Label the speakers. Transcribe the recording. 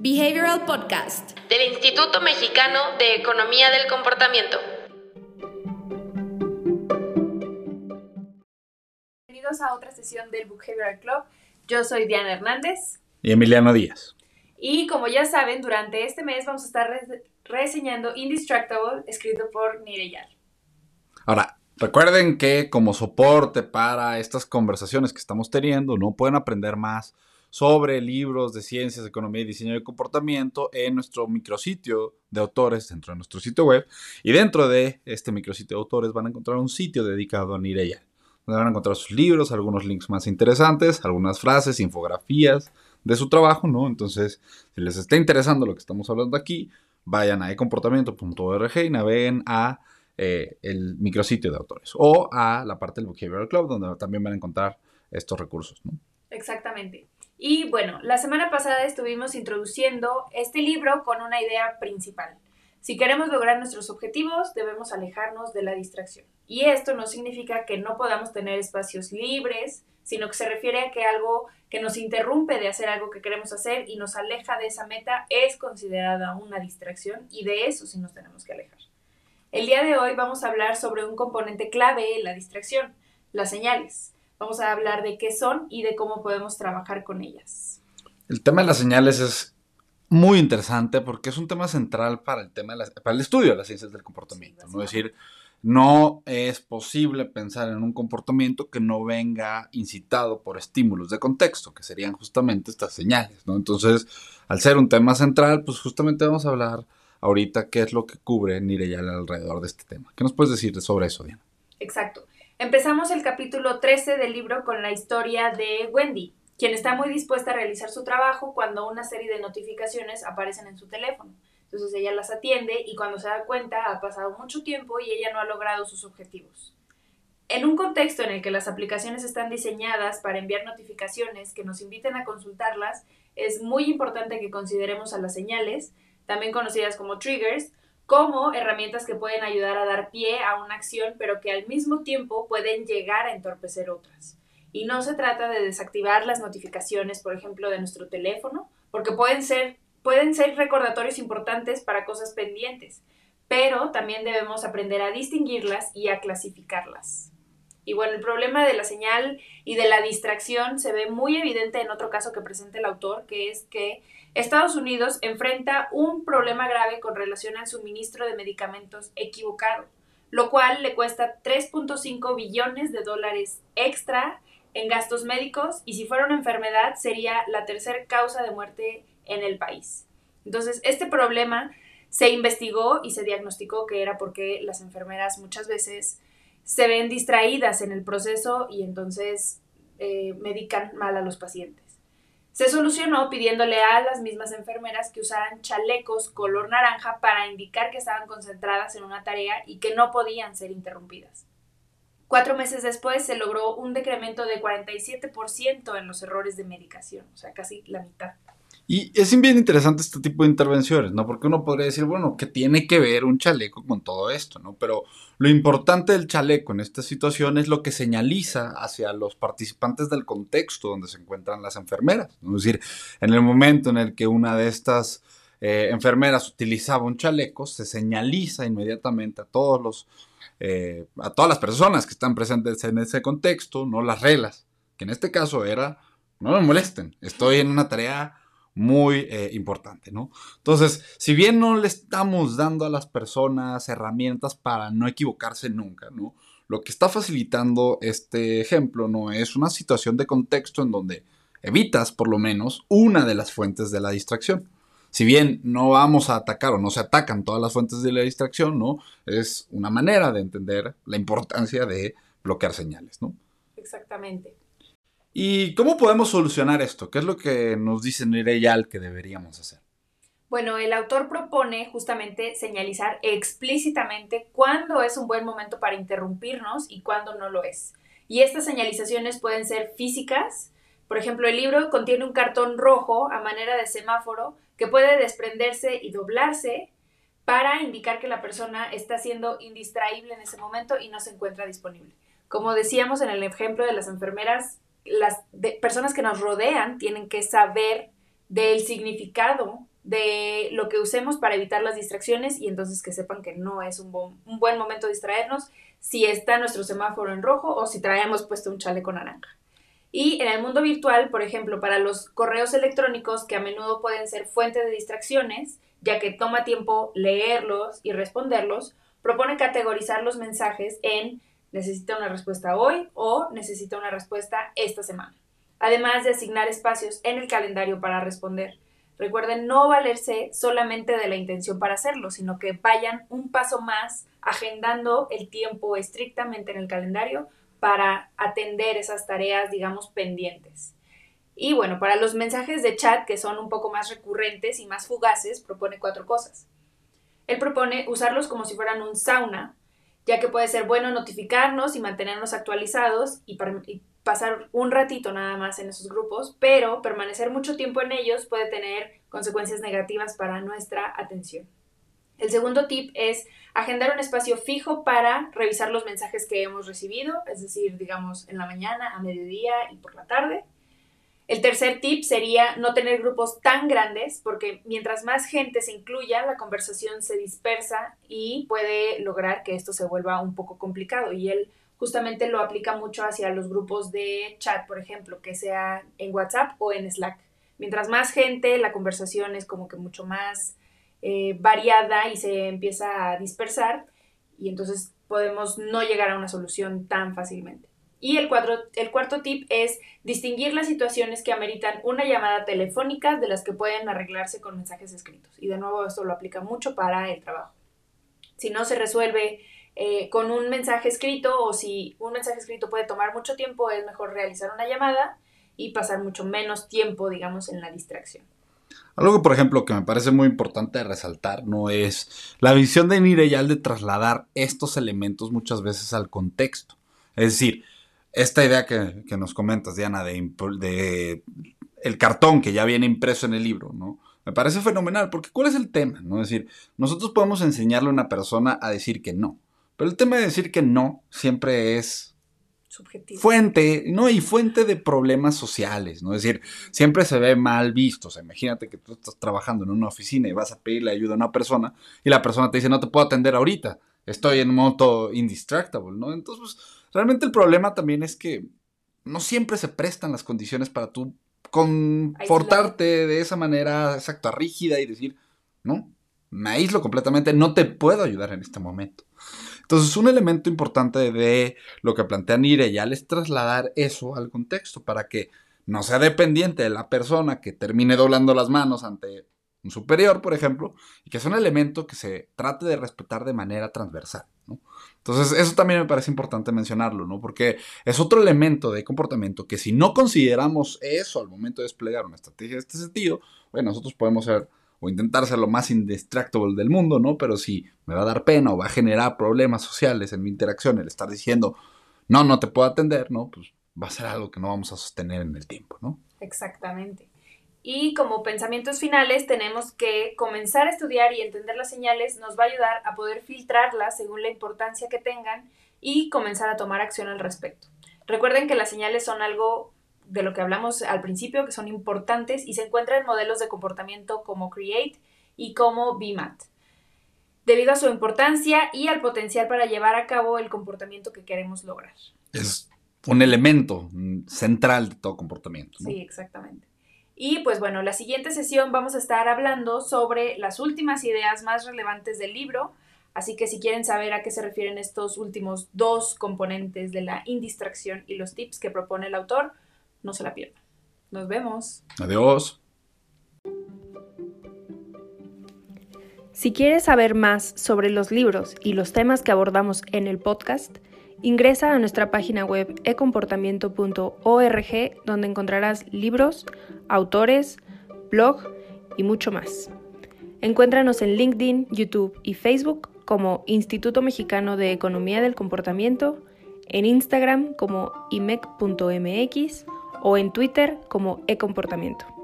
Speaker 1: Behavioral Podcast
Speaker 2: del Instituto Mexicano de Economía del Comportamiento.
Speaker 3: Bienvenidos a otra sesión del Behavioral Club. Yo soy Diana Hernández.
Speaker 4: Y Emiliano Díaz.
Speaker 3: Y como ya saben, durante este mes vamos a estar reseñando Indistractable, escrito por Nireyal.
Speaker 4: Ahora, recuerden que como soporte para estas conversaciones que estamos teniendo, no pueden aprender más sobre libros de ciencias, economía y diseño de comportamiento en nuestro micrositio de autores dentro de nuestro sitio web. Y dentro de este micrositio de autores van a encontrar un sitio dedicado a Nireya, donde van a encontrar sus libros, algunos links más interesantes, algunas frases, infografías de su trabajo, ¿no? Entonces, si les está interesando lo que estamos hablando aquí, vayan a ecomportamiento.org y naveguen a eh, el micrositio de autores o a la parte del Behavioral Club, donde también van a encontrar estos recursos, ¿no?
Speaker 3: Exactamente. Y bueno, la semana pasada estuvimos introduciendo este libro con una idea principal. Si queremos lograr nuestros objetivos, debemos alejarnos de la distracción. Y esto no significa que no podamos tener espacios libres, sino que se refiere a que algo que nos interrumpe de hacer algo que queremos hacer y nos aleja de esa meta es considerada una distracción y de eso sí nos tenemos que alejar. El día de hoy vamos a hablar sobre un componente clave en la distracción, las señales. Vamos a hablar de qué son y de cómo podemos trabajar con ellas.
Speaker 4: El tema de las señales es muy interesante porque es un tema central para el tema para el estudio de las ciencias del comportamiento, ¿no? Es decir, no es posible pensar en un comportamiento que no venga incitado por estímulos de contexto, que serían justamente estas señales, ¿no? Entonces, al ser un tema central, pues justamente vamos a hablar ahorita qué es lo que cubre Nireyal alrededor de este tema. ¿Qué nos puedes decir sobre eso, Diana?
Speaker 3: Exacto. Empezamos el capítulo 13 del libro con la historia de Wendy, quien está muy dispuesta a realizar su trabajo cuando una serie de notificaciones aparecen en su teléfono. Entonces ella las atiende y cuando se da cuenta ha pasado mucho tiempo y ella no ha logrado sus objetivos. En un contexto en el que las aplicaciones están diseñadas para enviar notificaciones que nos inviten a consultarlas, es muy importante que consideremos a las señales, también conocidas como triggers, como herramientas que pueden ayudar a dar pie a una acción, pero que al mismo tiempo pueden llegar a entorpecer otras. Y no se trata de desactivar las notificaciones, por ejemplo, de nuestro teléfono, porque pueden ser, pueden ser recordatorios importantes para cosas pendientes, pero también debemos aprender a distinguirlas y a clasificarlas. Y bueno, el problema de la señal y de la distracción se ve muy evidente en otro caso que presenta el autor, que es que Estados Unidos enfrenta un problema grave con relación al suministro de medicamentos equivocado, lo cual le cuesta 3.5 billones de dólares extra en gastos médicos y si fuera una enfermedad sería la tercera causa de muerte en el país. Entonces, este problema se investigó y se diagnosticó que era porque las enfermeras muchas veces se ven distraídas en el proceso y entonces eh, medican mal a los pacientes. Se solucionó pidiéndole a las mismas enfermeras que usaran chalecos color naranja para indicar que estaban concentradas en una tarea y que no podían ser interrumpidas. Cuatro meses después se logró un decremento de 47% en los errores de medicación, o sea, casi la mitad.
Speaker 4: Y es bien interesante este tipo de intervenciones, ¿no? Porque uno podría decir, bueno, ¿qué tiene que ver un chaleco con todo esto, ¿no? Pero lo importante del chaleco en esta situación es lo que señaliza hacia los participantes del contexto donde se encuentran las enfermeras. Es decir, en el momento en el que una de estas eh, enfermeras utilizaba un chaleco, se señaliza inmediatamente a todos los, eh, a todas las personas que están presentes en ese contexto, no las reglas, que en este caso era, no me molesten, estoy en una tarea muy eh, importante, ¿no? Entonces, si bien no le estamos dando a las personas herramientas para no equivocarse nunca, ¿no? Lo que está facilitando este ejemplo, ¿no? Es una situación de contexto en donde evitas, por lo menos, una de las fuentes de la distracción. Si bien no vamos a atacar o no se atacan todas las fuentes de la distracción, ¿no? Es una manera de entender la importancia de bloquear señales, ¿no?
Speaker 3: Exactamente.
Speaker 4: ¿Y cómo podemos solucionar esto? ¿Qué es lo que nos dice Nireyal que deberíamos hacer?
Speaker 3: Bueno, el autor propone justamente señalizar explícitamente cuándo es un buen momento para interrumpirnos y cuándo no lo es. Y estas señalizaciones pueden ser físicas. Por ejemplo, el libro contiene un cartón rojo a manera de semáforo que puede desprenderse y doblarse para indicar que la persona está siendo indistraíble en ese momento y no se encuentra disponible. Como decíamos en el ejemplo de las enfermeras, las personas que nos rodean tienen que saber del significado de lo que usemos para evitar las distracciones y entonces que sepan que no es un, un buen momento distraernos si está nuestro semáforo en rojo o si traemos puesto un chaleco naranja. Y en el mundo virtual, por ejemplo, para los correos electrónicos que a menudo pueden ser fuente de distracciones, ya que toma tiempo leerlos y responderlos, propone categorizar los mensajes en necesita una respuesta hoy o necesita una respuesta esta semana, además de asignar espacios en el calendario para responder. Recuerden no valerse solamente de la intención para hacerlo, sino que vayan un paso más agendando el tiempo estrictamente en el calendario para atender esas tareas, digamos, pendientes. Y bueno, para los mensajes de chat, que son un poco más recurrentes y más fugaces, propone cuatro cosas. Él propone usarlos como si fueran un sauna, ya que puede ser bueno notificarnos y mantenernos actualizados y, pasar un ratito nada más en esos grupos, pero permanecer mucho tiempo en ellos puede tener consecuencias negativas para nuestra atención. El segundo tip es agendar un espacio fijo para revisar los mensajes que hemos recibido, es decir, digamos en la mañana, a mediodía y por la tarde. El tercer tip sería no tener grupos tan grandes porque mientras más gente se incluya, la conversación se dispersa y puede lograr que esto se vuelva un poco complicado. Y él justamente lo aplica mucho hacia los grupos de chat, por ejemplo, que sea en WhatsApp o en Slack. Mientras más gente, la conversación es como que mucho más eh, variada y se empieza a dispersar y entonces podemos no llegar a una solución tan fácilmente. Y el, el cuarto tip es distinguir las situaciones que ameritan una llamada telefónica de las que pueden arreglarse con mensajes escritos. Y de nuevo esto lo aplica mucho para el trabajo. Si no se resuelve eh, con un mensaje escrito o si un mensaje escrito puede tomar mucho tiempo, es mejor realizar una llamada y pasar mucho menos tiempo, digamos, en la distracción.
Speaker 4: Algo, por ejemplo, que me parece muy importante resaltar, no es la visión de Nireyal de trasladar estos elementos muchas veces al contexto. Es decir, esta idea que, nos comentas, Diana, de, de, el cartón que ya viene impreso en el libro, ¿no? Me parece fenomenal, porque ¿cuál es el tema? ¿no? Es decir, nosotros podemos enseñarle a una persona a decir que no, pero el tema de decir que no siempre es
Speaker 3: Subjetivo.
Speaker 4: fuente, ¿no? Y fuente de problemas sociales, ¿no? Es decir, siempre se ve mal visto. O sea, imagínate que tú estás trabajando en una oficina y vas a pedirle ayuda a una persona y la persona te dice, no te puedo atender ahorita, estoy en modo indistractable, ¿no? Entonces, pues, Realmente el problema también es que no siempre se prestan las condiciones para tú confortarte de esa manera exacta, rígida y decir, no, me aíslo completamente, no te puedo ayudar en este momento. Entonces, un elemento importante de lo que plantea Nireyal es trasladar eso al contexto para que no sea dependiente de la persona que termine doblando las manos ante un superior, por ejemplo, y que es un elemento que se trate de respetar de manera transversal. Entonces, eso también me parece importante mencionarlo, ¿no? Porque es otro elemento de comportamiento que si no consideramos eso al momento de desplegar una estrategia de este sentido, bueno, nosotros podemos ser o intentar ser lo más indistractable del mundo, ¿no? Pero si me va a dar pena o va a generar problemas sociales en mi interacción el estar diciendo, no, no te puedo atender, ¿no? Pues va a ser algo que no vamos a sostener en el tiempo, ¿no?
Speaker 3: Exactamente. Y como pensamientos finales tenemos que comenzar a estudiar y entender las señales nos va a ayudar a poder filtrarlas según la importancia que tengan y comenzar a tomar acción al respecto. Recuerden que las señales son algo de lo que hablamos al principio, que son importantes y se encuentran en modelos de comportamiento como Create y como BMAT, debido a su importancia y al potencial para llevar a cabo el comportamiento que queremos lograr.
Speaker 4: Es un elemento central de todo comportamiento.
Speaker 3: Sí, exactamente. Y pues bueno, la siguiente sesión vamos a estar hablando sobre las últimas ideas más relevantes del libro, así que si quieren saber a qué se refieren estos últimos dos componentes de la indistracción y los tips que propone el autor, no se la pierdan. Nos vemos.
Speaker 4: Adiós.
Speaker 1: Si quieres saber más sobre los libros y los temas que abordamos en el podcast, Ingresa a nuestra página web ecomportamiento.org donde encontrarás libros, autores, blog y mucho más. Encuéntranos en LinkedIn, YouTube y Facebook como Instituto Mexicano de Economía del Comportamiento, en Instagram como imec.mx o en Twitter como ecomportamiento.